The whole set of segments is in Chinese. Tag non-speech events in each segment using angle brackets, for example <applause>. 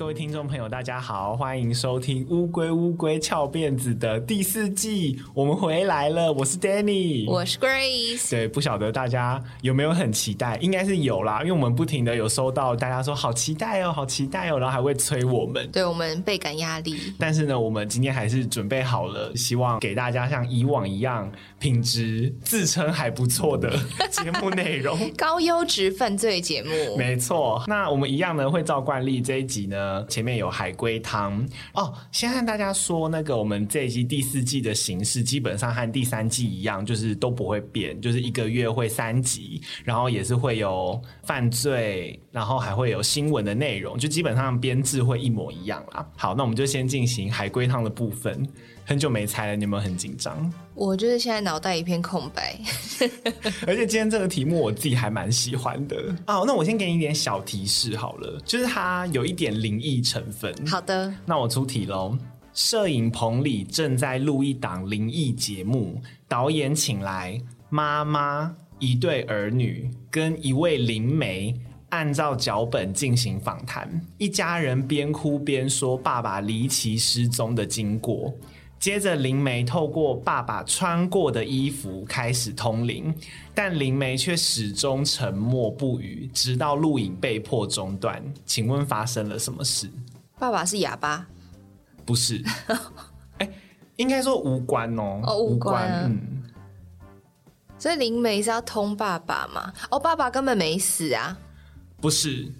各位听众朋友，大家好，欢迎收听《乌龟乌龟翘辫子》的第四季，我们回来了。我是 Danny，我是 Grace。对，不晓得大家有没有很期待？应该是有啦，因为我们不停的有收到大家说好期待哦，好期待哦，然后还会催我们，对我们倍感压力。但是呢，我们今天还是准备好了，希望给大家像以往一样，品质自称还不错的 <laughs> 节目内容，高优质犯罪节目。没错，那我们一样呢，会照惯例这一集呢。前面有海龟汤哦，先和大家说，那个我们这一季第四季的形式基本上和第三季一样，就是都不会变，就是一个月会三集，然后也是会有犯罪，然后还会有新闻的内容，就基本上编制会一模一样啦。好，那我们就先进行海龟汤的部分。很久没猜了，你有没有很紧张？我就是现在脑袋一片空白，<laughs> 而且今天这个题目我自己还蛮喜欢的。哦，那我先给你一点小提示好了，就是它有一点灵异成分。好的，那我出题喽。摄影棚里正在录一档灵异节目，导演请来妈妈、一对儿女跟一位灵媒，按照脚本进行访谈。一家人边哭边说爸爸离奇失踪的经过。接着，灵媒透过爸爸穿过的衣服开始通灵，但灵媒却始终沉默不语，直到录影被迫中断。请问发生了什么事？爸爸是哑巴？不是，欸，<laughs> 应该说无关哦，哦，无关，无关，嗯。所以灵媒是要通爸爸吗？哦，爸爸根本没死啊？不是，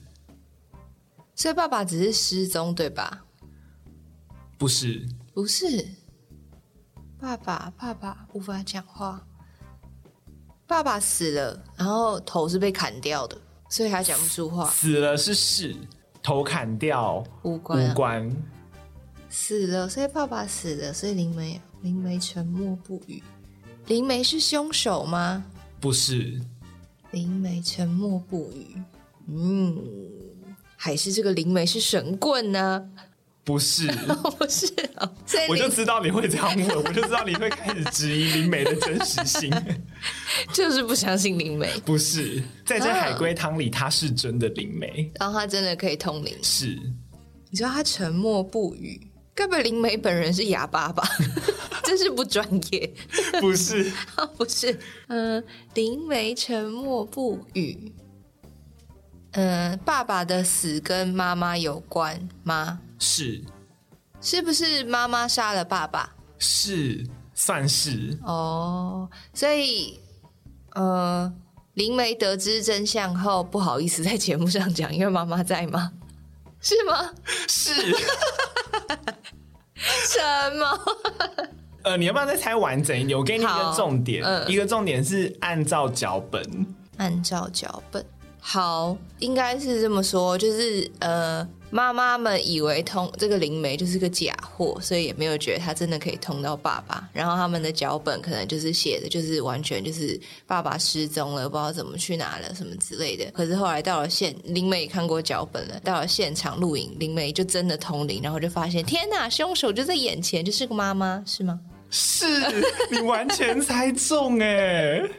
所以爸爸只是失踪，对吧？不是，不是。爸爸，爸爸无法讲话。爸爸死了，然后头是被砍掉的，所以他讲不出话。死了是死，头砍掉无关啊，无关。死了，所以爸爸死了，所以灵媒灵媒沉默不语。灵媒是凶手吗？不是。灵媒沉默不语。嗯，还是这个灵媒是神棍呢？不是，<laughs> 不是，我就知道你会这样问，我就知道你会开始质疑灵媒的真实性，<laughs> 就是不相信灵媒。不是，在这海龟汤里，他是真的灵媒，然后他真的可以通灵。是，你知道他沉默不语，该不会灵媒本人是哑巴吧？<laughs> 真是不专业。不是，不是，嗯，灵媒沉默不语。嗯，爸爸的死跟妈妈有关吗？是，是不是妈妈杀了爸爸？是，算是。哦，所以，呃，灵媒得知真相后，不好意思在节目上讲，因为妈妈在吗？<laughs> 是吗？是。<laughs> 什么？<laughs> 呃，你要不要再猜完整一点？我给你一个重点，嗯，一个重点是按照脚本，按照脚本。好，应该是这么说，就是呃，妈妈们以为通这个灵媒就是个假货，所以也没有觉得他真的可以通到爸爸。然后他们的脚本可能就是写的，就是完全就是爸爸失踪了，不知道怎么去哪了什么之类的。可是后来到了现灵媒也看过脚本了，到了现场录影，灵媒就真的通灵，然后就发现天哪，凶手就在眼前，就是个妈妈，是吗？是，你完全猜中哎！<laughs>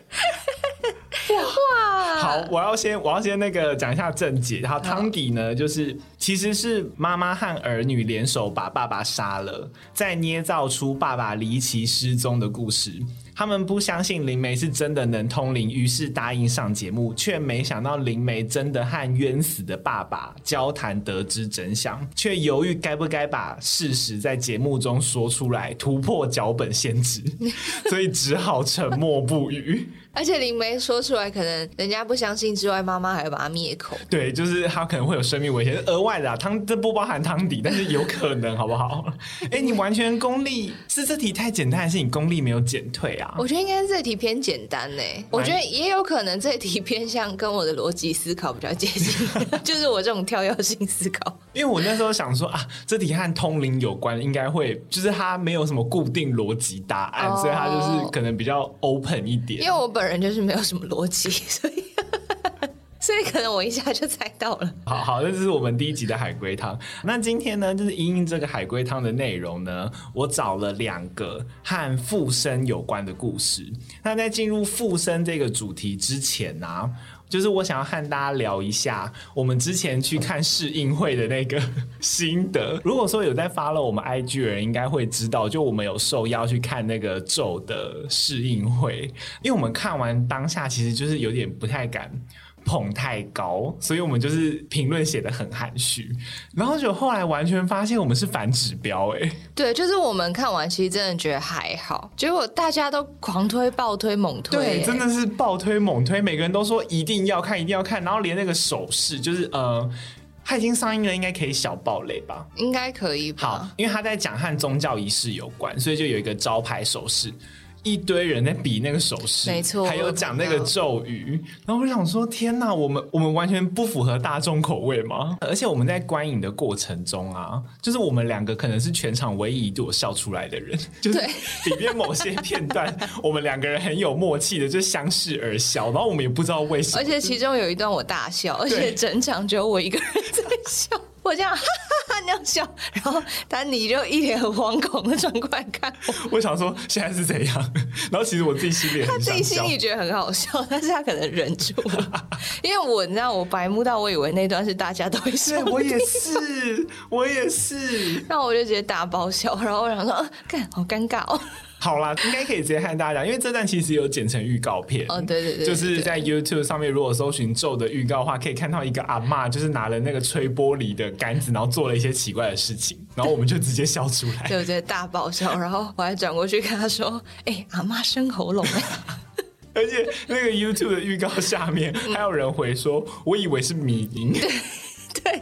哇，好，我要先我要先那个讲一下正解。然后汤底呢，就是其实是妈妈和儿女联手把爸爸杀了，再捏造出爸爸离奇失踪的故事。他们不相信灵媒是真的能通灵，于是答应上节目，却没想到灵媒真的和冤死的爸爸交谈，得知真相，却犹豫该不该把事实在节目中说出来，突破脚本限制，所以只好沉默不语。而且灵媒说出来，可能人家不相信之外，妈妈还会把他灭口。对，就是他可能会有生命危险，额外的啊，汤这不包含汤底，但是有可能，好不好？哎、欸，你完全功力是这题太简单，还是你功力没有减退啊？我觉得应该是这题偏简单呢。我觉得也有可能这题偏向跟我的逻辑思考比较接近，<laughs> 就是我这种跳跃性思考。因为我那时候想说啊，这题和通灵有关，应该会就是它没有什么固定逻辑答案，哦，所以它就是可能比较 open 一点。因为我本本人就是没有什么逻辑，<laughs> 所以 <laughs> 所以可能我一下就猜到了。好好，这是我们第一集的海龟汤。那今天呢，就是因应这个海龟汤的内容呢，我找了两个和附身有关的故事。那在进入附身这个主题之前呢、就是我想要和大家聊一下我们之前去看试映会的那个 <laughs> 心得。如果说有在发了我们 IG 的人，应该会知道，就我们有受邀去看那个咒的试映会，因为我们看完当下其实就是有点不太敢。捧太高，所以我们就是评论写的很含蓄，然后就后来完全发现我们是反指标哎。对，就是我们看完其实真的觉得还好，结果大家都狂推、暴推、猛推，对，真的是暴推猛推，每个人都说一定要看，一定要看，然后连那个手势，就是呃，它已经上映了，应该可以小爆雷吧？应该可以吧？好，因为他在讲和宗教仪式有关，所以就有一个招牌手势。一堆人在比那个手势，没错，还有讲那个咒语，然后我想说，天哪，我们我们完全不符合大众口味吗？而且我们在观影的过程中啊，就是我们两个可能是全场唯一一度笑出来的人，<laughs> 就是里面某些片段，<laughs> 我们两个人很有默契的就相视而笑，然后我们也不知道为什么，而且其中有一段我大笑，而且整场只有我一个人在笑。我这样哈哈哈那样笑，然后丹尼就一脸很惶恐的转过来看我。我想说现在是怎样？然后其实我自己心里，他自己心里觉得很好笑，但是他可能忍住了，因为我你知道我白目到我以为那段是大家都会笑。我也是，我也是。<laughs> 那我就直接大爆笑，然后我想说，啊，好尴尬哦。好啦，应该可以直接和大家讲，因为这段其实有剪成预告片。哦，对对对，就是在 YouTube 上面，如果搜寻咒的预告的话，可以看到一个阿嬷，就是拿了那个吹玻璃的杆子，然后做了一些奇怪的事情，<laughs> 然后我们就直接笑出来，对，直接大爆笑。然后我还转过去跟他说：“哎、欸，阿嬷生喉咙。<laughs> ”而且那个 YouTube 的预告下面还有人回说：“我以为是迷因。<laughs> ”对，对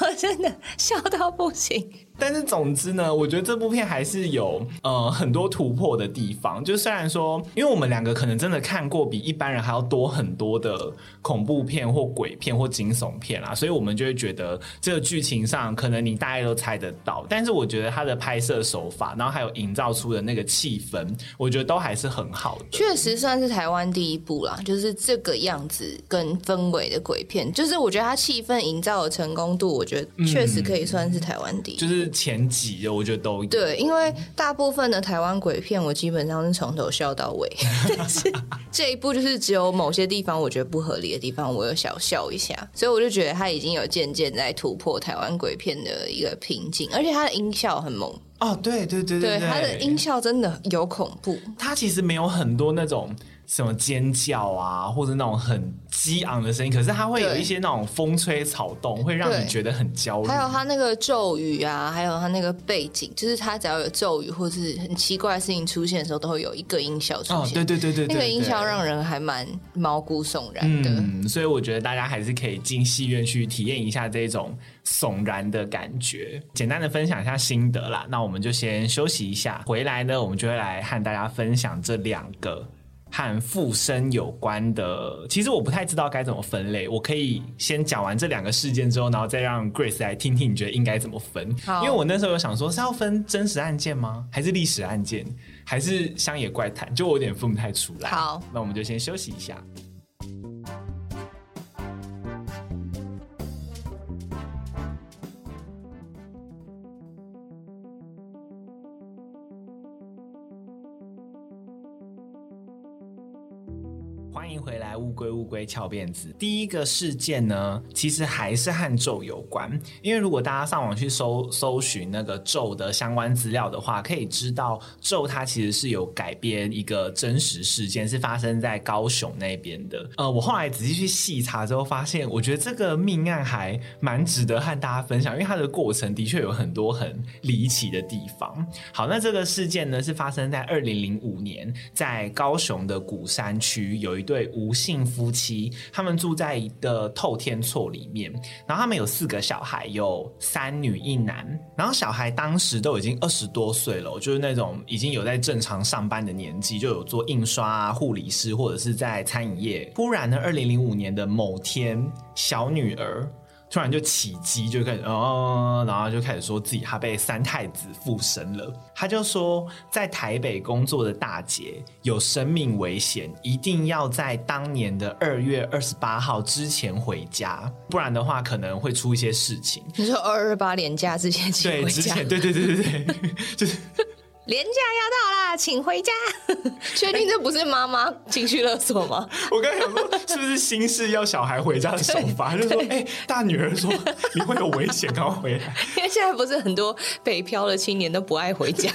我真的笑到不行。但是总之呢，我觉得这部片还是有呃很多突破的地方。就虽然说，因为我们两个可能真的看过比一般人还要多很多的恐怖片或鬼片或惊悚片啦，所以我们就会觉得这个剧情上可能你大概都猜得到。但是我觉得它的拍摄手法，然后还有营造出的那个气氛，我觉得都还是很好的。确实算是台湾第一部啦，就是这个样子跟氛围的鬼片，就是我觉得它气氛营造的成功度，我觉得确实可以算是台湾第一。嗯，就是。前几的我觉得都对，因为大部分的台湾鬼片我基本上是从头笑到尾，<laughs> 但是这一部就是只有某些地方我觉得不合理的地方，我有小笑一下，所以我就觉得它已经有渐渐在突破台湾鬼片的一个瓶颈，而且它的音效很猛。哦，对对对对，对，它的音效真的有恐怖，它其实没有很多那种。什么尖叫啊，或者那种很激昂的声音，可是它会有一些那种风吹草动，会让你觉得很焦虑。还有它那个咒语啊，还有它那个背景，就是它只要有咒语或是很奇怪的事情出现的时候，都会有一个音效出现。哦，对对对对，那个音效让人还蛮毛骨悚然的。嗯，所以我觉得大家还是可以进戏院去体验一下这种悚然的感觉。简单的分享一下心得啦，那我们就先休息一下，回来呢，我们就会来和大家分享这两个。和附身有关的，其实我不太知道该怎么分类。我可以先讲完这两个事件之后，然后再让 Grace 来听听你觉得应该怎么分。因为我那时候有想说是要分真实案件吗？还是历史案件？还是乡野怪谈？就我有点分不太出来。好，那我们就先休息一下。乌龟乌龟翘辫子。第一个事件呢，其实还是和咒有关。因为如果大家上网去搜搜寻那个咒的相关资料的话，可以知道咒它其实是有改编一个真实事件，是发生在高雄那边的。呃，我后来仔细去细查之后，发现我觉得这个命案还蛮值得和大家分享，因为它的过程的确有很多很离奇的地方。好，那这个事件呢，是发生在二零零五年，在高雄的鼓山区有一。对，吴姓夫妻，他们住在一个透天厝里面，然后他们有四个小孩，有三女一男，然后小孩当时都已经二十多岁了，就是那种已经有在正常上班的年纪，就有做印刷啊、护理师或者是在餐饮业。突然呢，二零零五年的某天，小女儿。突然就起鸡，就开始哦，然后就开始说自己他被三太子附身了。他就说，在台北工作的大姐有生命危险，一定要在当年的二月二十八号之前回家，不然的话可能会出一些事情。你说二二八连假之前回家？对，之前对对对对对，<laughs> 就是连假要到啦，请回家。<laughs> 确定这不是妈妈情绪勒索吗？<laughs> 我刚才想说，是不是心事要小孩回家的手法？就是说，哎、欸，大女儿说你会有危险，赶快回来。<laughs> 因为现在不是很多北漂的青年都不爱回家。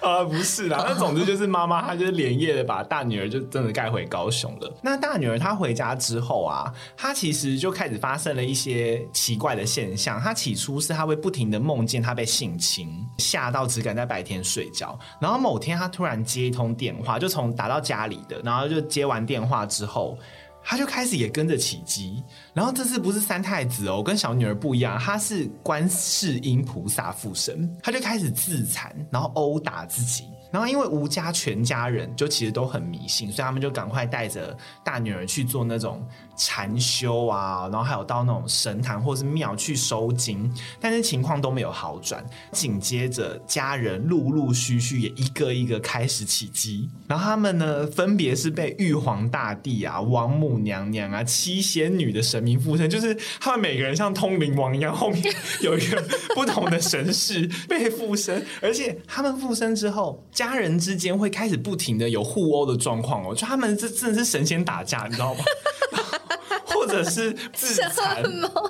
呃，不是啦，那总之就是妈妈，她就是连夜的把大女儿就真的带回高雄了。那大女儿她回家之后啊，她其实就开始发生了一些奇怪的现象。她起初是她会不停的梦见她被性侵，吓到只敢在白天睡觉。然后某天他突然接一通电话，就从打到家里的，然后就接完电话之后。他就开始也跟着起乩，然后这次不是三太子哦，跟小女儿不一样，他是观世音菩萨附身，他就开始自残，然后殴打自己。然后因为吴家全家人就其实都很迷信，所以他们就赶快带着大女儿去做那种禅修啊，然后还有到那种神坛或是庙去收经，但是情况都没有好转。紧接着家人陆陆续续也一个一个开始起乩，然后他们呢分别是被玉皇大帝啊、王母娘娘啊、七仙女的神明附身，就是他们每个人像通灵王一样，后面有一个不同的神识被附身，而且他们附身之后。家人之间会开始不停的有互殴的状况哦，就他们这真的是神仙打架，你知道吗？或者是自残？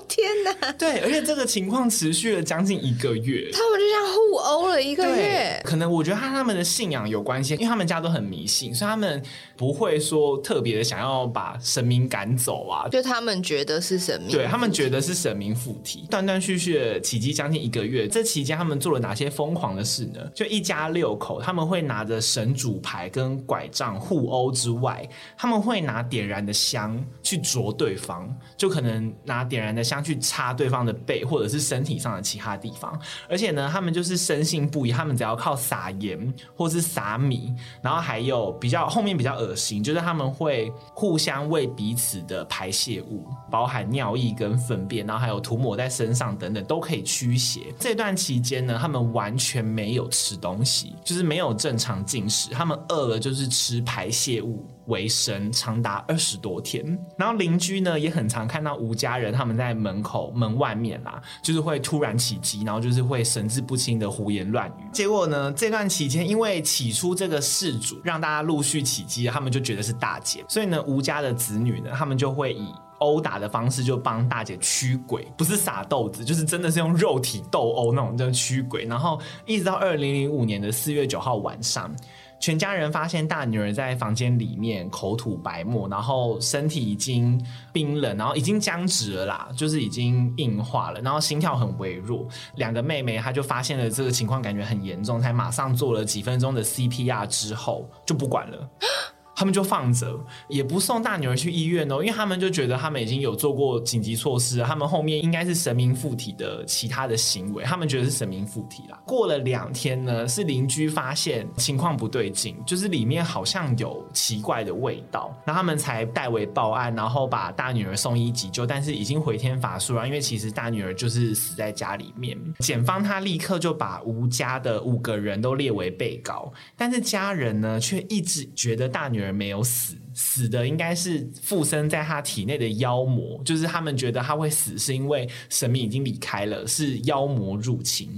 天哪！对，而且这个情况持续了将近一个月，他们就像互殴了一个月。可能我觉得和他们的信仰有关系，因为他们家都很迷信，所以他们不会说特别的想要把神明赶走啊。就他们觉得是神明，对他们觉得是神明附体，断断续续的起乩将近一个月。这期间他们做了哪些疯狂的事呢？就一家六口，他们会拿着神主牌跟拐杖互殴之外，他们会拿点燃的香去啄对方，就可能拿点燃的香去插对方的背，或者是身体上的其他地方。而且呢，他们就是深信不疑，他们只要靠撒盐或是撒米，然后还有比较后面比较恶心，就是他们会互相喂彼此的排泄物，包含尿液跟粪便，然后还有涂抹在身上等等，都可以驱邪。这段期间呢，他们完全没有吃东西，就是没有正常进食，他们饿了就是吃排泄物为生，长达二十多天。然后邻居呢也很常看到吴家人他们在门口门外面啦，就是会突然起乩，然后就是会神志不清的胡言乱语。结果呢，这段期间因为起初这个事主让大家陆续起乩，他们就觉得是大姐，所以呢，吴家的子女呢，他们就会以殴打的方式就帮大姐驱鬼，不是撒豆子，就是真的是用肉体斗殴那种的驱鬼。然后一直到二零零五年的四月九号晚上。全家人发现大女儿在房间里面口吐白沫，然后身体已经冰冷，然后已经僵直了啦，就是已经硬化了，然后心跳很微弱。两个妹妹她就发现了这个情况，感觉很严重，才马上做了几分钟的 CPR 之后就不管了。<gasps> <laughs> 他们就放着，也不送大女儿去医院哦，因为他们就觉得他们已经有做过紧急措施，他们后面应该是神明附体的其他的行为，他们觉得是神明附体啦。过了两天呢，是邻居发现情况不对劲，就是里面好像有奇怪的味道，那他们才代为报案，然后把大女儿送医急救，但是已经回天乏术了，因为其实大女儿就是死在家里面。检方他立刻就把吴家的五个人都列为被告，但是家人呢却一直觉得大女儿。没有死。死的应该是附身在他体内的妖魔，就是他们觉得他会死，是因为神明已经离开了，是妖魔入侵。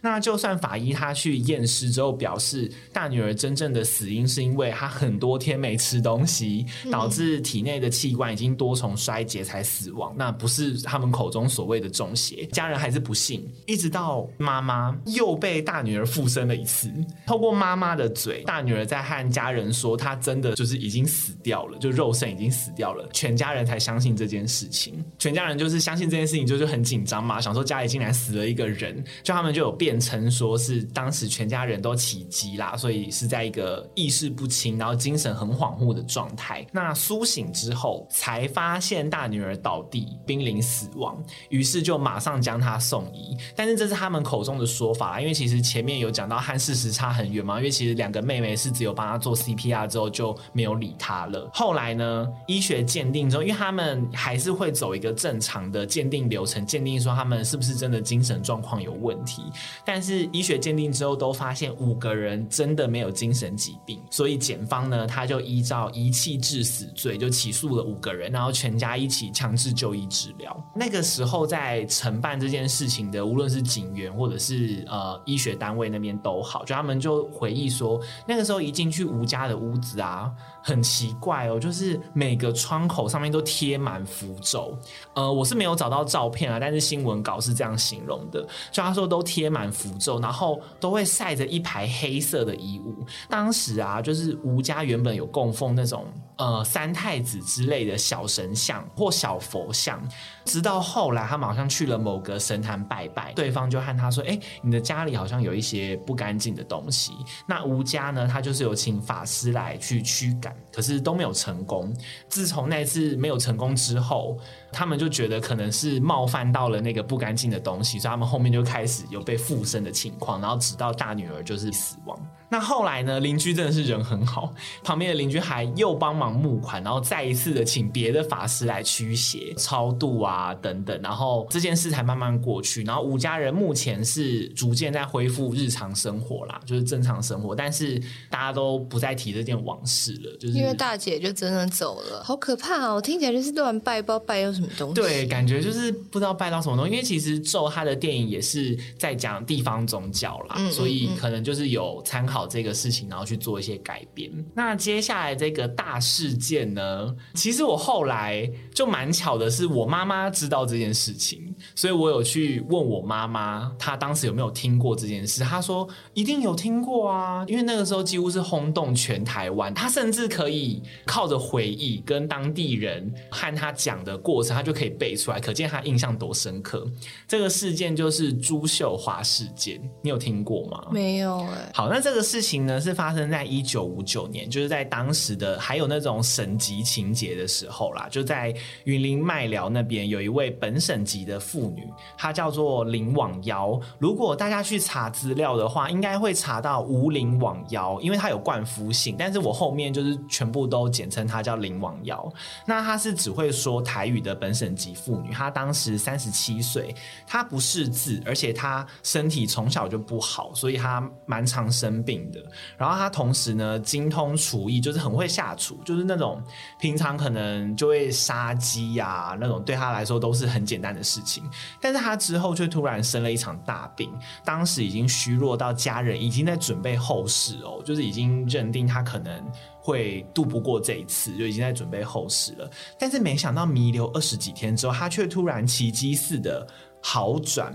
那就算法医他去验尸之后表示，大女儿真正的死因是因为她很多天没吃东西，导致体内的器官已经多重衰竭才死亡，那不是他们口中所谓的中邪。家人还是不信，一直到妈妈又被大女儿附身了一次，透过妈妈的嘴，大女儿在和家人说，她真的就是已经死掉。掉了，就肉身已经死掉了，全家人才相信这件事情。全家人就是相信这件事情，就是很紧张嘛，想说家里竟然死了一个人，就他们就有辩称说是当时全家人都起乩啦，所以是在一个意识不清，然后精神很恍惚的状态。那苏醒之后才发现大女儿倒地濒临死亡，于是就马上将她送医。但是这是他们口中的说法，因为其实前面有讲到和事实差很远嘛，因为其实两个妹妹是只有帮她做 CPR 之后就没有理她了。后来呢，医学鉴定之后，因为他们还是会走一个正常的鉴定流程，鉴定说他们是不是真的精神状况有问题。但是医学鉴定之后都发现五个人真的没有精神疾病，所以检方呢，他就依照遗弃致死罪就起诉了五个人，然后全家一起强制就医治疗。那个时候在承办这件事情的，无论是警员或者是呃医学单位那边都好，就他们就回忆说，那个时候一进去吴家的屋子啊。很奇怪怪哦，就是每个窗口上面都贴满符咒。呃，我是没有找到照片啊，但是新闻稿是这样形容的，就他说都贴满符咒，然后都会晒着一排黑色的衣物。当时啊，就是吴家原本有供奉那种呃三太子之类的小神像或小佛像，直到后来他们好像去了某个神坛拜拜，对方就和他说：“哎，你的家里好像有一些不干净的东西。”那吴家呢，他就是有请法师来去驱赶。可是都没有成功。自从那次没有成功之后，他们就觉得可能是冒犯到了那个不干净的东西，所以他们后面就开始有被附身的情况，然后直到大女儿就是死亡。那后来呢？邻居真的是人很好，旁边的邻居还又帮忙募款，然后再一次的请别的法师来驱邪、超度啊等等，然后这件事才慢慢过去。然后吴家人目前是逐渐在恢复日常生活啦，就是正常生活，但是大家都不再提这件往事了，就是因为大姐就真的走了，好可怕哦！听起来就是乱拜，不知道拜到什么东西。对，感觉就是不知道拜到什么东西。因为其实咒他的电影也是在讲地方宗教啦，嗯嗯嗯，所以可能就是有参考。这个事情，然后去做一些改变。那接下来这个大事件呢？其实我后来就蛮巧的是，我妈妈知道这件事情，所以我有去问我妈妈，她当时有没有听过这件事？她说一定有听过啊，因为那个时候几乎是轰动全台湾。她甚至可以靠着回忆跟当地人和她讲的过程，她就可以背出来，可见她印象多深刻。这个事件就是朱秀华事件，你有听过吗？没有哎、欸。好，那这个事情呢，是发生在一九五九年，就是在当时的还有那种省级情节的时候啦，就在云林麦寮那边有一位本省籍的妇女，她叫做林网瑶。如果大家去查资料的话，应该会查到吴林网瑶，因为她有冠夫姓，但是我后面就是全部都简称她叫林网瑶。那她是只会说台语的本省籍妇女，她当时三十七岁，她不识字，而且她身体从小就不好，所以她蛮常生病的。然后他同时呢，精通厨艺，就是很会下厨，就是那种平常可能就会杀鸡呀、那种对他来说都是很简单的事情。但是他之后却突然生了一场大病，当时已经虚弱到家人已经在准备后事哦，就是已经认定他可能会度不过这一次，就已经在准备后事了。但是没想到弥留二十几天之后，他却突然奇迹似的好转，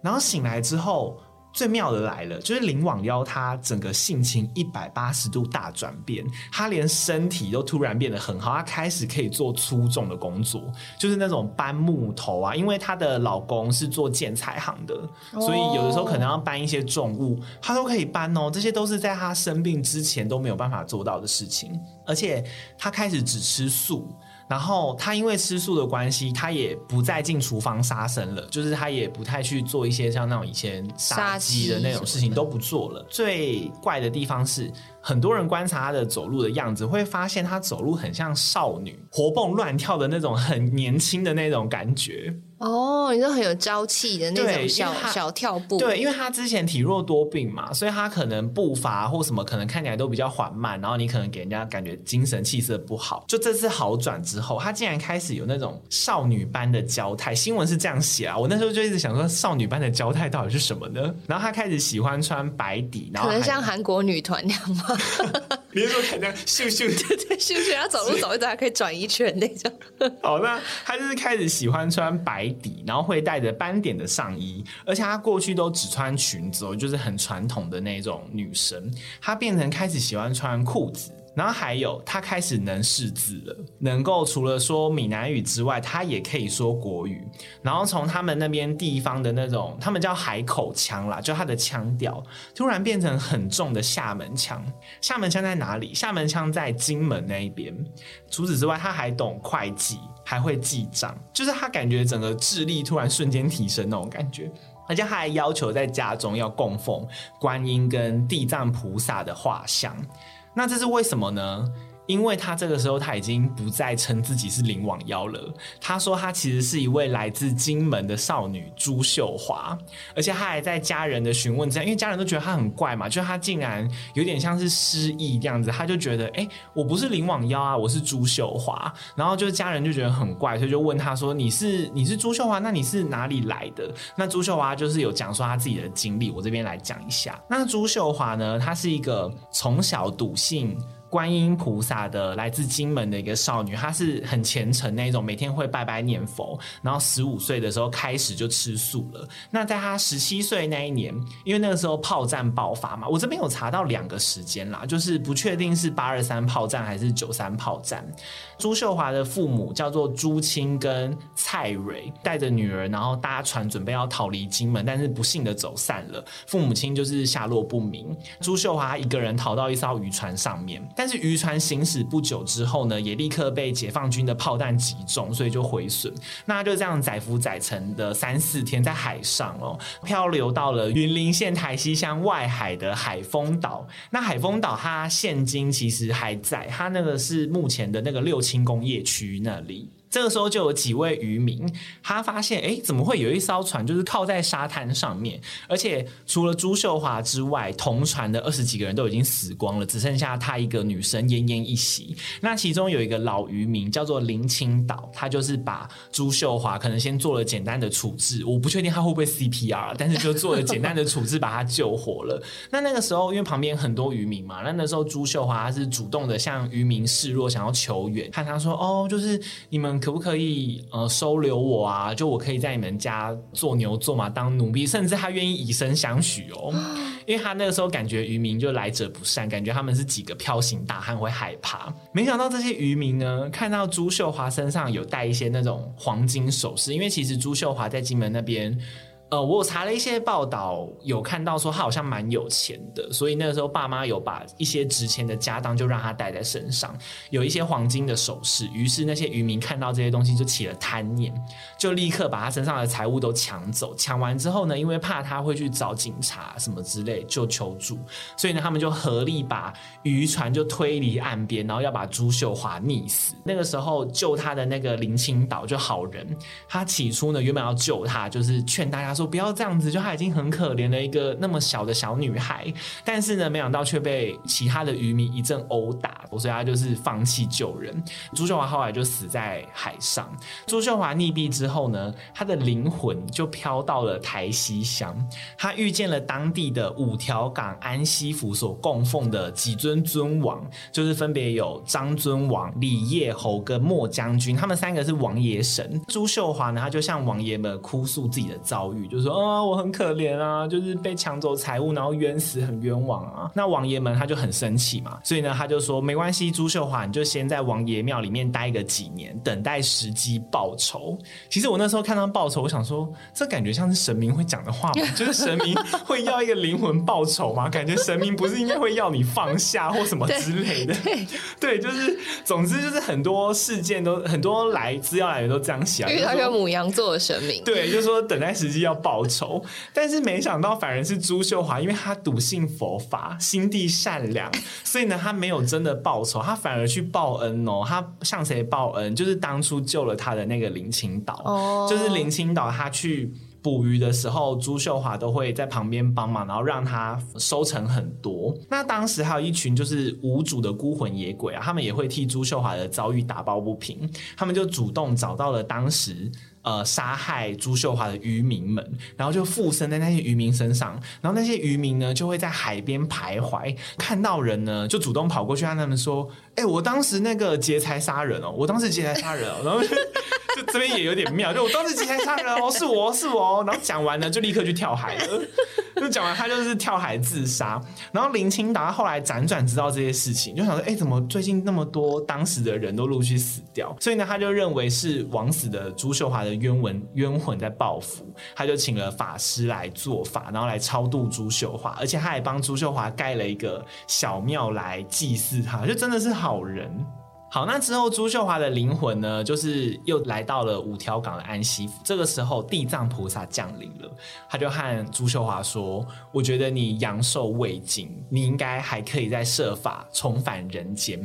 然后醒来之后。最妙的来了，就是林罔腰，他整个性情一百八十度大转变，他连身体都突然变得很好，他开始可以做粗重的工作，就是那种搬木头啊，因为她的老公是做建材行的，所以有的时候可能要搬一些重物，她都可以搬哦，这些都是在她生病之前都没有办法做到的事情，而且他开始只吃素。然后他因为吃素的关系，他也不再进厨房杀生了，就是他也不太去做一些像那种以前杀鸡的那种事情都不做了。最怪的地方是，很多人观察他的走路的样子，会发现他走路很像少女，活蹦乱跳的那种，很年轻的那种感觉。哦，你说很有朝气的那种小小跳步。对，因为他之前体弱多病嘛，所以他可能步伐或什么可能看起来都比较缓慢，然后你可能给人家感觉精神气色不好。就这次好转之后，他竟然开始有那种少女般的娇态。新闻是这样写啊，我那时候就一直想说，少女般的娇态到底是什么呢？然后他开始喜欢穿白底，然后可能像韩国女团那样吗？<laughs> 比如说看这样咻咻，对对咻咻，他走路走一走还可以转一圈那种。<laughs> 好，那他就是开始喜欢穿白底，然后会带着斑点的上衣，而且他过去都只穿裙子哦，就是很传统的那种女生。他变成开始喜欢穿裤子。然后还有，他开始能识字了，能够除了说闽南语之外，他也可以说国语。然后从他们那边地方的那种，他们叫海口腔啦，就他的腔调突然变成很重的厦门腔。厦门腔在哪里？厦门腔在金门那一边。除此之外，他还懂会计，还会记账，就是他感觉整个智力突然瞬间提升那种感觉。而且他还要求在家中要供奉观音跟地藏菩萨的画像。那这是为什么呢？因为他这个时候他已经不再称自己是灵网妖了。他说他其实是一位来自金门的少女朱秀华，而且他还在家人的询问之下，因为家人都觉得他很怪嘛，就他竟然有点像是失忆这样子，他就觉得哎，我不是灵网妖啊，我是朱秀华。然后就是家人就觉得很怪，所以就问他说：“你是你是朱秀华？那你是哪里来的？”那朱秀华就是有讲说他自己的经历，我这边来讲一下。那朱秀华呢，她是一个从小笃信观音菩萨的来自金门的一个少女，她是很虔诚那一种，每天会拜拜念佛，然后十五岁的时候开始就吃素了。那在她十七岁那一年，因为那个时候炮战爆发嘛，我这边有查到两个时间啦，就是不确定是八二三炮战还是九三炮战。朱秀华的父母叫做朱清跟蔡蕊，带着女儿，然后搭船准备要逃离金门，但是不幸的走散了，父母亲就是下落不明。朱秀华一个人逃到一艘渔船上面。但但是渔船行驶不久之后呢，也立刻被解放军的炮弹击中，所以就毁损。那就这样载浮载沉的三四天在海上哦，漂流到了云林县台西乡外海的海丰岛。那海丰岛它现今其实还在，它那个是目前的那个六轻工业区那里。这个时候就有几位渔民，他发现，哎，怎么会有一艘船就是靠在沙滩上面？而且除了朱秀华之外，同船的二十几个人都已经死光了，只剩下他一个女生奄奄一息。那其中有一个老渔民叫做林青岛，他就是把朱秀华可能先做了简单的处置，我不确定他会不会 CPR，但是就做了简单的处置，把他救活了。那那个时候因为旁边很多渔民嘛，那那时候朱秀华他是主动的向渔民示弱，想要求援，看他说，哦，就是你们。可不可以呃收留我啊？就我可以在你们家做牛做马当奴婢，甚至他愿意以身相许哦。<gasps> 因为他那个时候感觉渔民就来者不善，感觉他们是几个彪形大汉会害怕。没想到这些渔民呢，看到朱秀华身上有带一些那种黄金首饰，因为其实朱秀华在金门那边。呃，我查了一些报道，有看到说他好像蛮有钱的，所以那个时候爸妈有把一些值钱的家当就让他带在身上，有一些黄金的首饰。于是那些渔民看到这些东西就起了贪念，就立刻把他身上的财物都抢走。抢完之后呢，因为怕他会去找警察什么之类就求助，所以呢他们就合力把渔船就推离岸边，然后要把朱秀华溺死。那个时候救他的那个林清岛就好人，他起初呢原本要救他，就是劝大家。说不要这样子，就她已经很可怜了一个那么小的小女孩，但是呢，没想到却被其他的渔民一阵殴打，所以她就是放弃救人。朱秀华后来就死在海上。朱秀华溺毙之后呢，她的灵魂就飘到了台西乡，她遇见了当地的五条港安西府所供奉的几尊尊王，就是分别有张尊王、李叶侯跟莫将军，他们三个是王爷神。朱秀华呢，他就向王爷们哭诉自己的遭遇。就说啊、哦，我很可怜啊，就是被抢走财物，然后冤死，很冤枉啊。那王爷们他就很生气嘛，所以呢，他就说没关系，朱秀华你就先在王爷庙里面待个几年，等待时机报仇。其实我那时候看到报仇，我想说，这感觉像是神明会讲的话吗？就是神明 <laughs> 会要一个灵魂报仇吗？感觉神明不是应该会要你放下或什么之类的？对，对，就是总之就是很多事件都很多来资料来源都这样想，因为他是母羊座的神明，对，就是说等待时机要。报仇，但是没想到反而是朱秀华，因为他笃信佛法，心地善良，<laughs> 所以呢，他没有真的报仇，他反而去报恩哦。他向谁报恩？就是当初救了他的那个林青岛，哦，就是林青岛，他去捕鱼的时候，朱秀华都会在旁边帮忙，然后让他收成很多。那当时还有一群就是无主的孤魂野鬼啊，他们也会替朱秀华的遭遇打抱不平，他们就主动找到了当时。呃，杀害朱秀华的渔民们，然后就附身在那些渔民身上，然后那些渔民呢就会在海边徘徊，看到人呢就主动跑过去，跟他们说：“哎、我当时那个劫财杀人哦，我当时劫财杀人哦。”然后 <laughs> 就，这边也有点妙，就我当时劫财杀人哦，是我是我，然后讲完了就立刻去跳海了，<laughs> 就讲完他就是跳海自杀。然后林清达后来辗转知道这些事情，就想说：“哎、怎么最近那么多当时的人都陆续死掉？”所以呢，他就认为是枉死的朱秀华的。冤魂冤魂在报复，他就请了法师来做法，然后来超度朱秀华，而且他还帮朱秀华盖了一个小庙来祭祀他，就真的是好人。好，那之后朱秀华的灵魂呢，就是又来到了五条港的安息府。这个时候，地藏菩萨降临了，他就和朱秀华说：“我觉得你阳寿未尽，你应该还可以再设法重返人间。”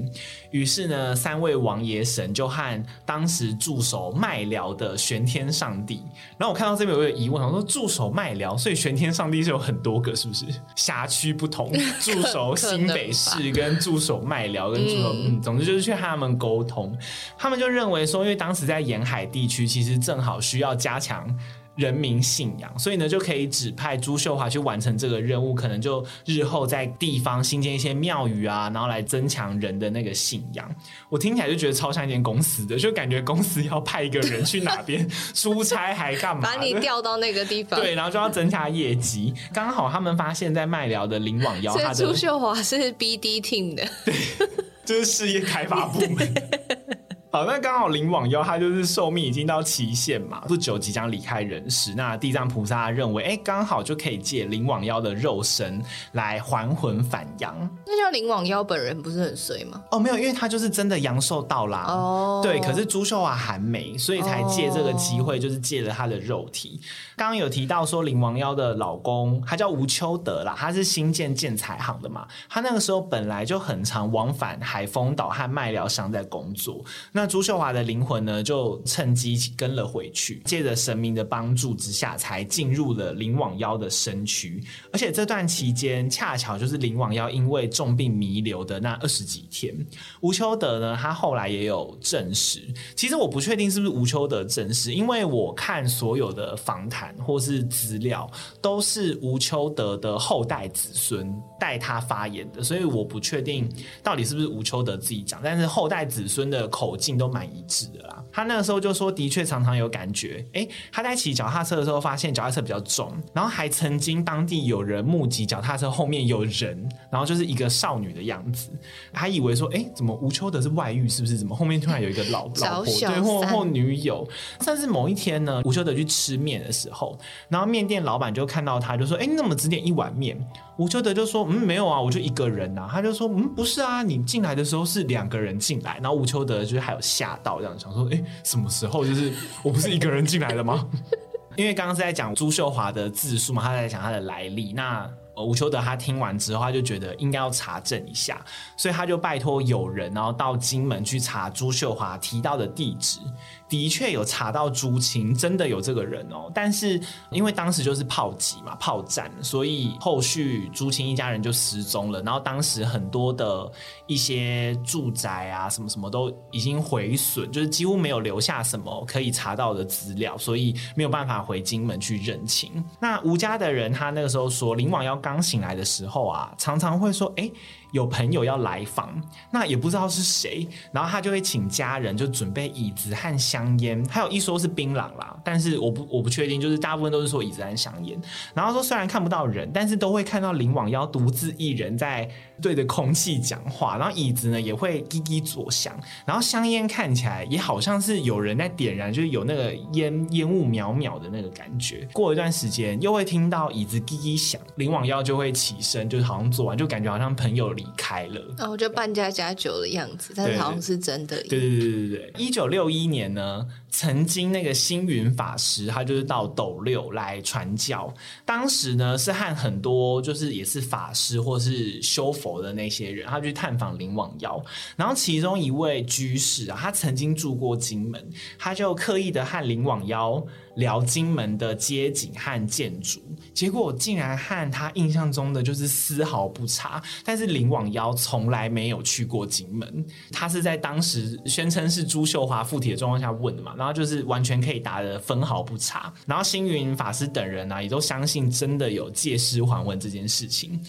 于是呢，三位王爷神就和当时驻守麦寮的玄天上帝。然后我看到这边有个疑问，我说驻守麦寮，所以玄天上帝是有很多个，是不是？辖区不同，<laughs> 驻守新北市跟驻守麦寮跟驻守，嗯，总之就是去和他们沟通，他们就认为说，因为当时在沿海地区，其实正好需要加强人民信仰，所以呢，就可以指派朱秀华去完成这个任务，可能就日后在地方新建一些庙宇啊，然后来增强人的那个信仰。我听起来就觉得超像一间公司的，就感觉公司要派一个人去哪边出差还干嘛？把你调到那个地方，对，然后就要增加业绩。刚好他们发现，在麦寮的林网妖，他的朱秀华是 BD team 的，对，<laughs> 这是事业开发部门。<laughs> 好，那刚好林罔腰他就是寿命已经到期限嘛，不久即将离开人世。那地藏菩萨认为，哎、欸，刚好就可以借林罔腰的肉身来还魂返阳。那叫林罔腰本人不是很衰吗？哦，没有，因为他就是真的阳寿到啦。哦，对，可是朱秀华还没，所以才借这个机会，就是借了他的肉体。刚、哦、刚有提到说林罔腰的老公，他叫吴秋德啦，他是新建建材行的嘛。他那个时候本来就很常往返海丰岛和麦寮乡在工作。那朱秀华的灵魂呢，就趁机跟了回去，借着神明的帮助之下，才进入了林罔腰的身躯。而且这段期间，恰巧就是林罔腰因为重病弥留的那二十几天。吴秋德呢，他后来也有证实。其实我不确定是不是吴秋德证实，因为我看所有的访谈或是资料，都是吴秋德的后代子孙代他发言的，所以我不确定到底是不是吴秋德自己讲。但是后代子孙的口径。都蛮一致的啦。他那个时候就说，的确常常有感觉，哎，他在骑脚踏车的时候，发现脚踏车比较重，然后还曾经当地有人目击脚踏车后面有人，然后就是一个少女的样子，还以为说，哎，怎么吴秋德是外遇，是不是？怎么后面突然有一个老老婆对或或女友？甚至某一天呢，吴秋德去吃面的时候，然后面店老板就看到他，就说，哎，你怎么只点一碗面？吴秋德就说：“嗯，没有啊，我就一个人呐、”他就说：“嗯，不是啊，你进来的时候是两个人进来。”然后吴秋德就是还有吓到这样想说：“哎，什么时候？就是我不是一个人进来的吗？” <laughs> 因为刚刚是在讲朱秀华的自述嘛，他在讲他的来历。那吴秋德他听完之后，他就觉得应该要查证一下，所以他就拜托友人，然后到金门去查朱秀华提到的地址。的确有查到朱清，真的有这个人哦。但是因为当时就是炮击嘛，炮战，所以后续朱清一家人就失踪了。然后当时很多的一些住宅啊，什么什么都已经毁损，就是几乎没有留下什么可以查到的资料，所以没有办法回金门去认亲。那吴家的人，他那个时候说，林罔腰刚醒来的时候啊，常常会说，哎。有朋友要来访，那也不知道是谁，然后他就会请家人就准备椅子和香烟，还有一说是槟榔啦，但是我不我不确定，就是大部分都是说椅子和香烟，然后说虽然看不到人，但是都会看到林罔腰独自一人在对着空气讲话，然后椅子呢也会滴滴作响，然后香烟看起来也好像是有人在点燃，就是有那个烟烟雾渺渺的那个感觉。过一段时间又会听到椅子滴滴响，林罔腰就会起身，就是好像做完就感觉好像朋友。离开了，然后就半家家酒的样子，但是好像是真的。对对对对对对。一九六一年呢，曾经那个星云法师，他就是到斗六来传教。当时呢，是和很多就是也是法师或是修佛的那些人，他去探访林罔腰。然后其中一位居士啊，他曾经住过金门，他就刻意的和林罔腰。聊金门的街景和建筑，结果竟然和他印象中的就是丝毫不差。但是林罔腰从来没有去过金门，他是在当时宣称是朱秀华附体的状况下问的嘛，然后就是完全可以答的分毫不差。然后星云法师等人呢、也都相信真的有借尸还魂这件事情。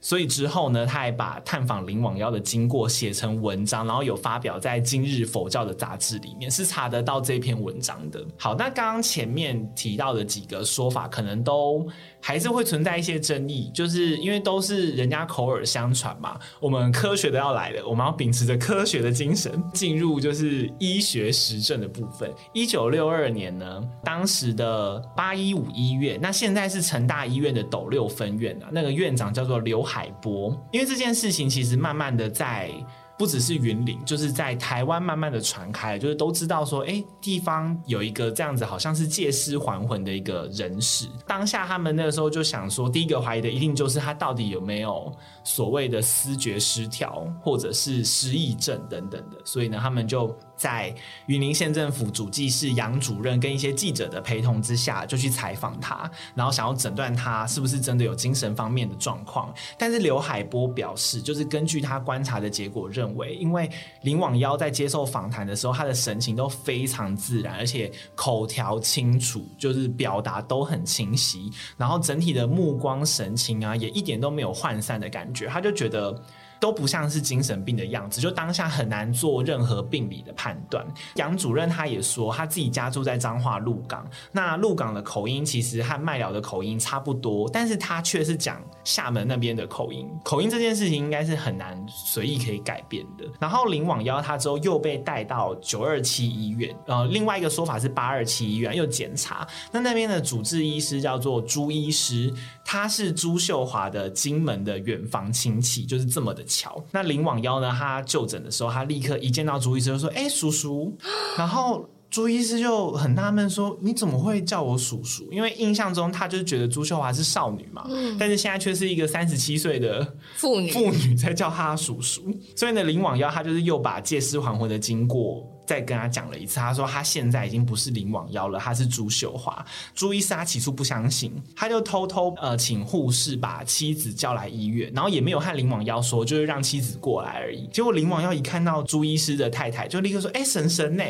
所以之后呢，他还把探访林罔妖的经过写成文章，然后有发表在《今日佛教》的杂志里面，是查得到这篇文章的。好，那刚刚前面提到的几个说法，可能都。还是会存在一些争议，就是因为都是人家口耳相传嘛。我们科学的要来了，我们要秉持着科学的精神，进入就是医学实证的部分。一九六二年呢，当时的八一五医院，那现在是成大医院的斗六分院啊，那个院长叫做刘海波。因为这件事情其实慢慢的在。不只是云林，就是在台湾慢慢的传开，就是都知道说，哎，地方有一个这样子，好像是借尸还魂的一个人士。当下他们那个时候就想说，第一个怀疑的一定就是他到底有没有所谓的思觉失调，或者是失忆症等等的。所以呢，他们就在云林县政府主计室杨主任跟一些记者的陪同之下，就去采访他，然后想要诊断他是不是真的有精神方面的状况。但是刘海波表示，就是根据他观察的结果认。为，因为林罔腰在接受访谈的时候，他的神情都非常自然，而且口条清楚，就是表达都很清晰，然后整体的目光神情啊，也一点都没有涣散的感觉，他就觉得。都不像是精神病的样子，就当下很难做任何病理的判断。杨主任他也说，他自己家住在彰化鹿港，那鹿港的口音其实和麦寮的口音差不多，但是他却是讲厦门那边的口音。口音这件事情应该是很难随意可以改变的。然后林网邀他之后又被带到九二七医院，呃，另外一个说法是八二七医院又检查，那那边的主治医师叫做朱医师，他是朱秀华的金门的远房亲戚，就是这么的。巧，那林罔腰呢？他就诊的时候，他立刻一见到朱医师就说：“哎、欸，叔叔。”然后朱医师就很纳闷说：“你怎么会叫我叔叔？”因为印象中他就是觉得朱秀华是少女嘛，嗯、但是现在却是一个三十七岁的妇女，妇女在叫他叔叔。所以呢，林罔腰他就是又把借尸还魂的经过。再跟他讲了一次，他说他现在已经不是林罔腰了，他是朱秀华。朱医师他起初不相信，他就偷偷呃请护士把妻子叫来医院，然后也没有和林罔腰说，就是让妻子过来而已。结果林罔腰一看到朱医师的太太，就立刻说：“哎，婶婶呢？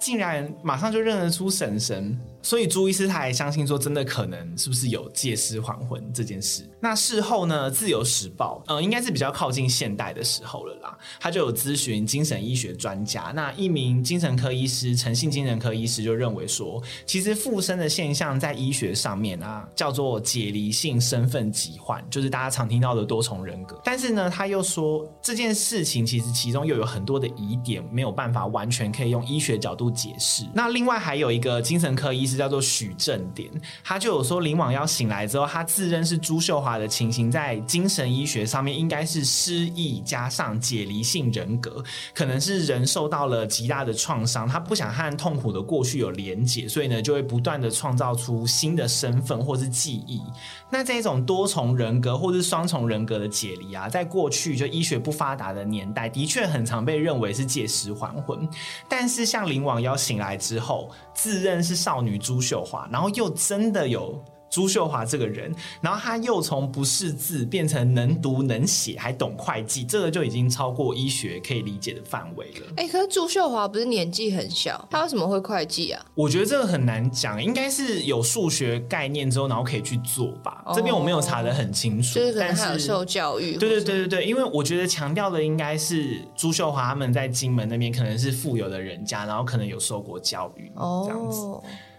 竟然马上就认得出婶婶。”所以朱医师他还相信说，真的可能是不是有借尸还魂这件事？那事后呢，《自由时报》呃，应该是比较靠近现代的时候了啦，他就有咨询精神医学专家，那一名精神科医师，诚信精神科医师就认为说，其实附身的现象在医学上面啊，叫做解离性身份疾患，就是大家常听到的多重人格。但是呢，他又说这件事情其实其中又有很多的疑点，没有办法完全可以用医学角度解释。那另外还有一个精神科医师。叫做许正典，他就有说林罔腰醒来之后，他自认是朱秀华的情形，在精神医学上面应该是失忆加上解离性人格，可能是人受到了极大的创伤，他不想和痛苦的过去有连结，所以呢就会不断的创造出新的身份或是记忆。那这种多重人格或是双重人格的解离啊，在过去就医学不发达的年代，的确很常被认为是借尸还魂。但是像林王妖醒来之后，自认是少女朱秀华，然后又真的有。朱秀华这个人，然后他又从不识字变成能读能写，还懂会计，这个就已经超过医学可以理解的范围了。哎，可是朱秀华不是年纪很小，他为什么会会计啊？我觉得这个很难讲，应该是有数学概念之后，然后可以去做吧。哦、这边我没有查的很清楚，就是可能他有受教育。对对对对对，因为我觉得强调的应该是朱秀华他们在金门那边可能是富有的人家，然后可能有受过教育哦，这样子。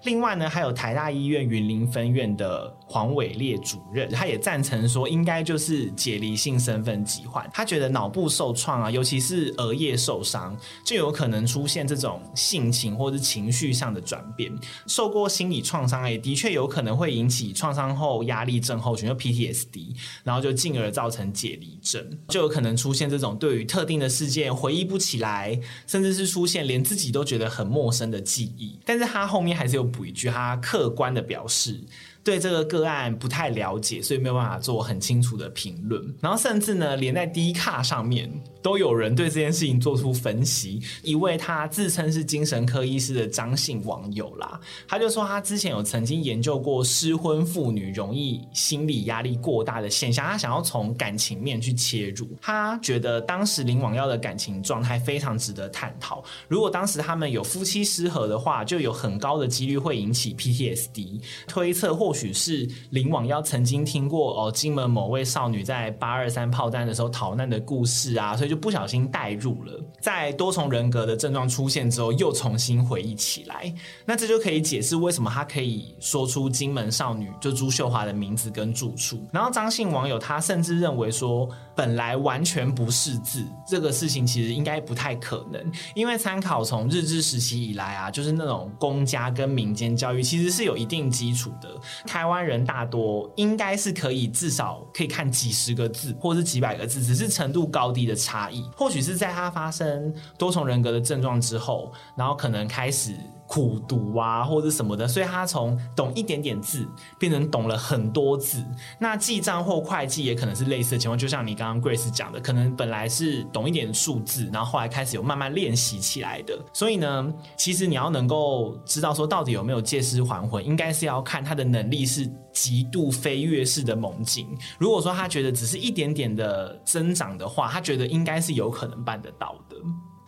另外呢，还有台大医院云林分院的黄伟烈主任，他也赞成说，应该就是解离性身份疾患。他觉得脑部受创啊，尤其是额叶受伤，就有可能出现这种性情或是情绪上的转变。受过心理创伤也的确有可能会引起创伤后压力症候群，就 PTSD，然后就进而造成解离症，就有可能出现这种对于特定的事件回忆不起来，甚至是出现连自己都觉得很陌生的记忆。但是他后面还是有。补一句，他客观的表示。对这个个案不太了解，所以没有办法做很清楚的评论。然后甚至呢，连在 D 卡上面都有人对这件事情做出分析。一位他自称是精神科医师的张姓网友啦，他就说他之前有曾经研究过失婚妇女容易心理压力过大的现象，他想要从感情面去切入。他觉得当时林罔腰的感情状态非常值得探讨。如果当时他们有夫妻失和的话，就有很高的几率会引起 PTSD。推测或。或许是林罔腰曾经听过哦，金门某位少女在八二三炮战的时候逃难的故事啊，所以就不小心带入了，在多重人格的症状出现之后，又重新回忆起来，那这就可以解释为什么他可以说出金门少女就朱秀华的名字跟住处。然后张姓网友他甚至认为说，本来完全不识字这个事情其实应该不太可能，因为参考从日治时期以来啊，就是那种公家跟民间教育其实是有一定基础的。台湾人大多应该是可以至少可以看几十个字，或是几百个字，只是程度高低的差异。或许是在他发生多重人格的症状之后，然后可能开始。苦读啊，或者什么的，所以他从懂一点点字变成懂了很多字。那记账或会计也可能是类似的情况，就像你刚刚 Grace 讲的，可能本来是懂一点数字，然后后来开始有慢慢练习起来的。所以呢，其实你要能够知道说到底有没有借尸还魂，应该是要看他的能力是极度飞跃式的猛进。如果说他觉得只是一点点的增长的话，他觉得应该是有可能办得到的。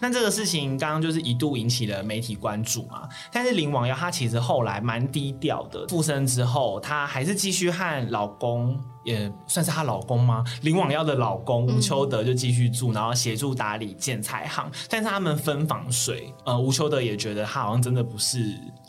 但这个事情刚刚就是一度引起了媒体关注嘛，但是林王瑶她其实后来蛮低调的，附身之后，她还是继续和老公。也算是她老公吗？林罔腰的老公吴秋德就继续住，然后协助打理建材行。但是他们分房睡，呃，吴秋德也觉得他好像真的不是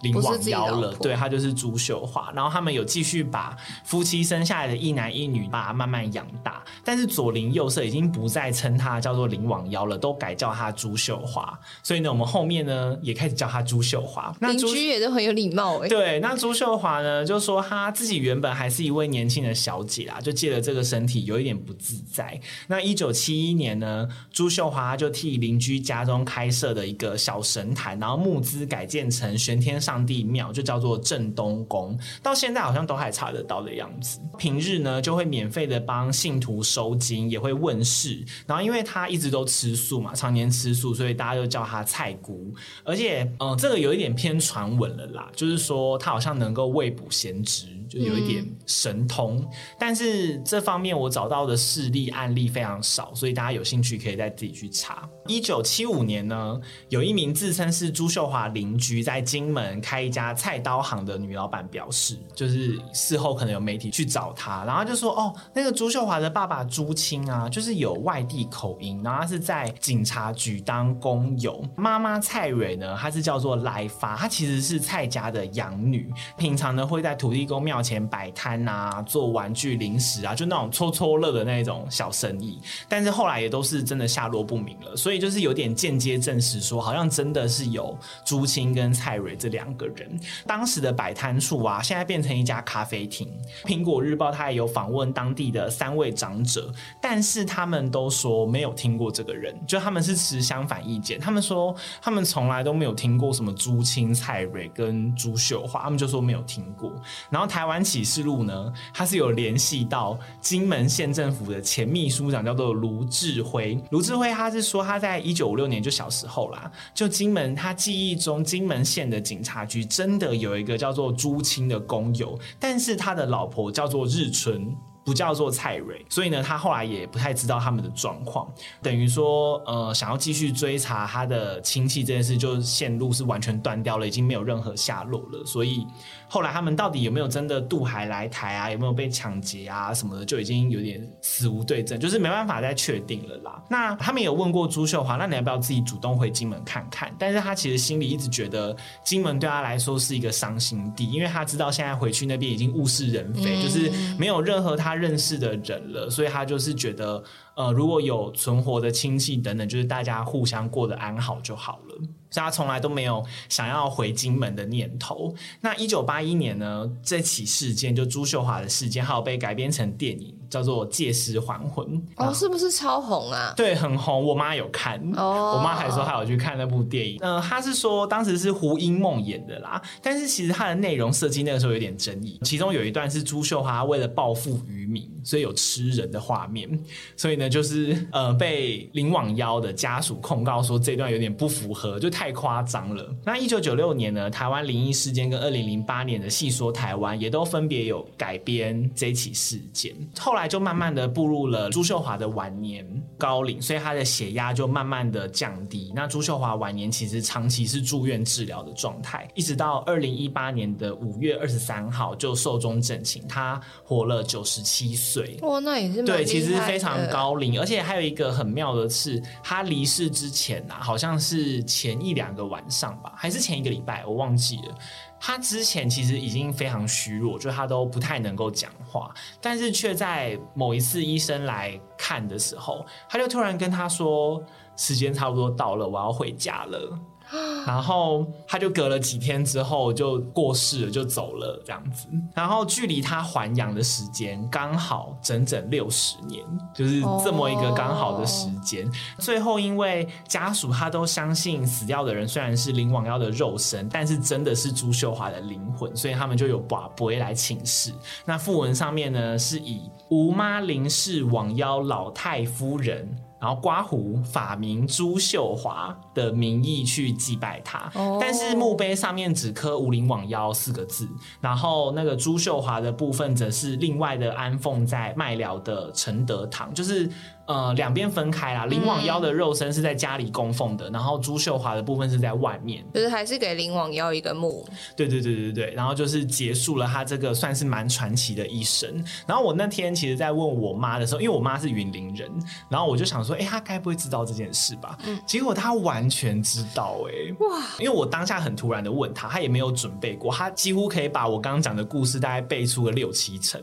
林罔腰了，对，他就是朱秀华。然后他们有继续把夫妻生下来的一男一女，把他慢慢养大。但是左邻右舍已经不再称他叫做林罔腰了，都改叫他朱秀华。所以呢，我们后面呢也开始叫他朱秀华。邻居也都很有礼貌哎。对，那朱秀华呢就说他自己原本还是一位年轻的小姐。就借了这个身体，有一点不自在。那一九七一年呢，朱秀华就替邻居家中开设的一个小神坛，然后募资改建成玄天上帝庙，就叫做镇东宫。到现在好像都还查得到的样子。平日呢，就会免费的帮信徒收金，也会问事。然后因为他一直都吃素嘛，常年吃素，所以大家就叫他菜姑。而且，嗯、这个有一点偏传闻了啦，就是说他好像能够未卜先知。就有一点神通，嗯，但是这方面我找到的事例案例非常少，所以大家有兴趣可以再自己去查。一九七五年呢，有一名自称是朱秀华邻居在金门开一家菜刀行的女老板表示，就是事后可能有媒体去找她，然后就说哦，那个朱秀华的爸爸朱清啊，就是有外地口音，然后他是在警察局当工友。妈妈蔡蕊呢，她是叫做来发，她其实是蔡家的养女，平常呢会在土地公庙前摆摊啊，做玩具零食啊，就那种戳戳乐的那种小生意。但是后来也都是真的下落不明了，所以就是有点间接证实说，好像真的是有朱清跟蔡蕊这两个人。当时的摆摊处啊，现在变成一家咖啡厅。苹果日报他也有访问当地的三位长者，但是他们都说没有听过这个人，就他们是持相反意见。他们说他们从来都没有听过什么朱清、蔡蕊跟朱秀华，他们就说没有听过。然后台湾启示录呢，他是有联系到金门县政府的前秘书长，叫做卢志辉。卢志辉他是说他在在一九五六年就小时候啦，就金门他记忆中金门县的警察局真的有一个叫做朱清的工友，但是他的老婆叫做日春。不叫做蔡蕊，所以呢，他后来也不太知道他们的状况，等于说，呃，想要继续追查他的亲戚这件事，就线路是完全断掉了，已经没有任何下落了。所以后来他们到底有没有真的渡海来台啊？有没有被抢劫啊？什么的，就已经有点死无对证，就是没办法再确定了啦。那他们有问过朱秀华，那你要不要自己主动回金门看看？但是他其实心里一直觉得金门对他来说是一个伤心地，因为他知道现在回去那边已经物是人非，嗯，就是没有任何他。认识的人了，所以他就是觉得，呃，如果有存活的亲戚等等，就是大家互相过得安好就好了。所以他从来都没有想要回金门的念头。那一九八一年呢，这起事件就朱秀华的事件，还有被改编成电影，叫做《借尸还魂》。哦，是不是超红啊？对，很红。我妈有看，哦，我妈还说她有去看那部电影。嗯、呃，她是说当时是胡因梦演的啦，但是其实它的内容设计那个时候有点争议。其中有一段是朱秀华为了报复渔民，所以有吃人的画面，所以呢，就是呃被林网妖的家属控告说这段有点不符合，就。太夸张了。那一九九六年呢，台湾灵异事件跟二零零八年的戏说台湾也都分别有改编这起事件。后来就慢慢的步入了朱秀华的晚年高龄，所以他的血压就慢慢的降低。那朱秀华晚年其实长期是住院治疗的状态，一直到二零一八年的五月二十三号就寿终正寝，他活了九十七岁。哇，那也是对，其实非常高龄。而且还有一个很妙的是，他离世之前啊，好像是前。一两个晚上吧，还是前一个礼拜，我忘记了。他之前其实已经非常虚弱，就他都不太能够讲话，但是却在某一次医生来看的时候，他就突然跟他说：“时间差不多到了，我要回家了。” <gasps> 然后他就隔了几天之后就过世了，就走了这样子。然后距离他还阳的时间刚好整整六十年，就是这么一个刚好的时间。最后因为家属他都相信死掉的人虽然是林王妖的肉身，但是真的是朱秀华的灵魂，所以他们就有跋杯来请示。那訃闻上面呢是以吴妈林氏王妖老太夫人。然后刮胡法名朱秀华的名义去祭拜他，oh. 但是墓碑上面只刻武林网妖四个字，然后那个朱秀华的部分则是另外的安奉在麦寮的承德堂，就是。呃，两边分开啦。林网妖的肉身是在家里供奉的，嗯、然后朱秀华的部分是在外面，就是还是给林网妖一个墓。对对对对对，然后就是结束了他这个算是蛮传奇的一生。然后我那天其实，在问我妈的时候，因为我妈是云林人，然后我就想说，哎，她该不会知道这件事吧？嗯，结果她完全知道、欸，哎，哇！因为我当下很突然的问她，她也没有准备过，她几乎可以把我刚刚讲的故事大概背出个六七成。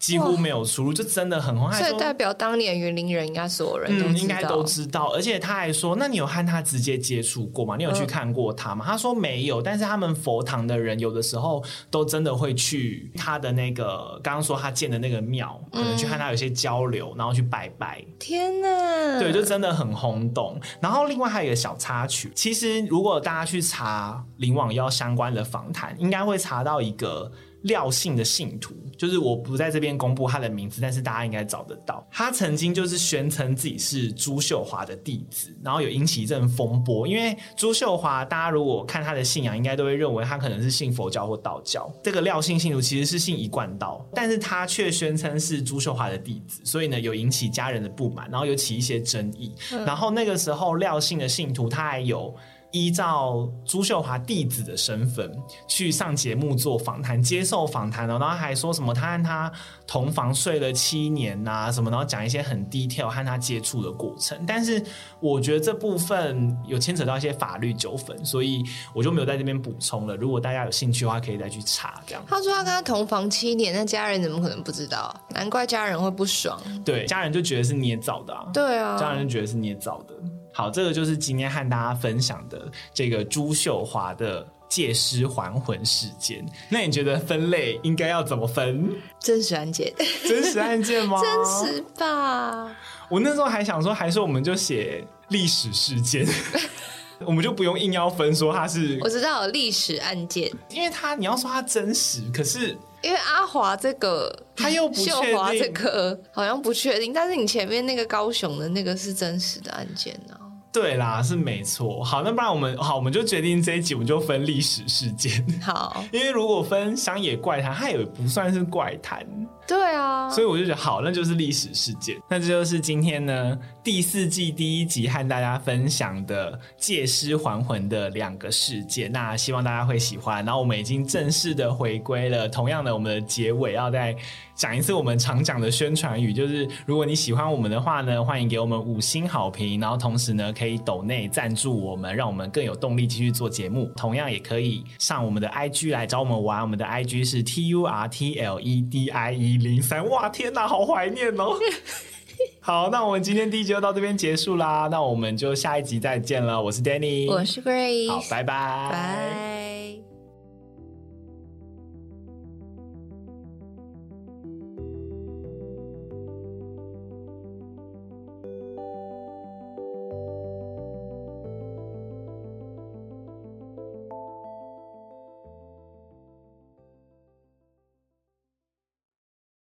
几乎没有出入，就真的很红。所以代表当年云林人应该所有人嗯，应该都知道。而且他还说：“那你有和他直接接触过吗？你有去看过他吗？”嗯、他说没有，但是他们佛堂的人有的时候都真的会去他的那个刚刚说他建的那个庙，可能去和他有些交流，然后去拜拜。天哪，对，就真的很轰动。然后另外还有一个小插曲，其实如果大家去查林罔腰相关的访谈，应该会查到一个。廖姓的信徒，就是我不在这边公布他的名字，但是大家应该找得到。他曾经就是宣称自己是朱秀华的弟子，然后有引起一阵风波。因为朱秀华，大家如果看他的信仰，应该都会认为他可能是信佛教或道教。这个廖姓信徒其实是信一贯道，但是他却宣称是朱秀华的弟子，所以呢，有引起家人的不满，然后有起一些争议。嗯、然后那个时候，廖姓的信徒他还有。依照朱秀华弟子的身份去上节目做访谈，接受访谈，然后还说什么他和他同房睡了七年呐，什么，然后讲一些很 detail 和他接触的过程。但是我觉得这部分有牵扯到一些法律纠纷，所以我就没有在这边补充了。如果大家有兴趣的话，可以再去查。这样他说他跟他同房七年，那家人怎么可能不知道？难怪家人会不爽。对，家人就觉得是捏造的啊。对啊，家人就觉得是捏造的。好，这个就是今天和大家分享的这个朱秀华的借尸还魂事件。那你觉得分类应该要怎么分？真实案件？<laughs> 真实案件吗？<laughs> 真实吧。我那时候还想说，还是我们就写历史事件，<laughs> 我们就不用硬要分说它是。我知道有历史案件，因为它你要说它真实，可是因为阿华这个，<laughs> 他又不确定，秀华这个好像不确定，但是你前面那个高雄的那个是真实的案件呢、啊。对啦，是没错。好，那不然我们好，我们就决定这一集我们就分历史事件。好，<laughs> 因为如果分乡野怪谈，它也不算是怪谈。对啊，所以我就觉得好，那就是历史事件。那这就是今天呢第四季第一集和大家分享的借尸还魂的两个事件。那希望大家会喜欢。然后我们已经正式的回归了。同样的，我们的结尾要再讲一次我们常讲的宣传语，就是如果你喜欢我们的话呢，欢迎给我们五星好评。然后同时呢，可以抖内赞助我们，让我们更有动力继续做节目。同样也可以上我们的 IG 来找我们玩。我们的 IG 是 T U R T L E D I E。零三哇，天哪，好怀念哦！<laughs> 好，那我们今天第一集就到这边结束啦，那我们就下一集再见了。我是 Danny，我是 Grace，好，拜拜，拜。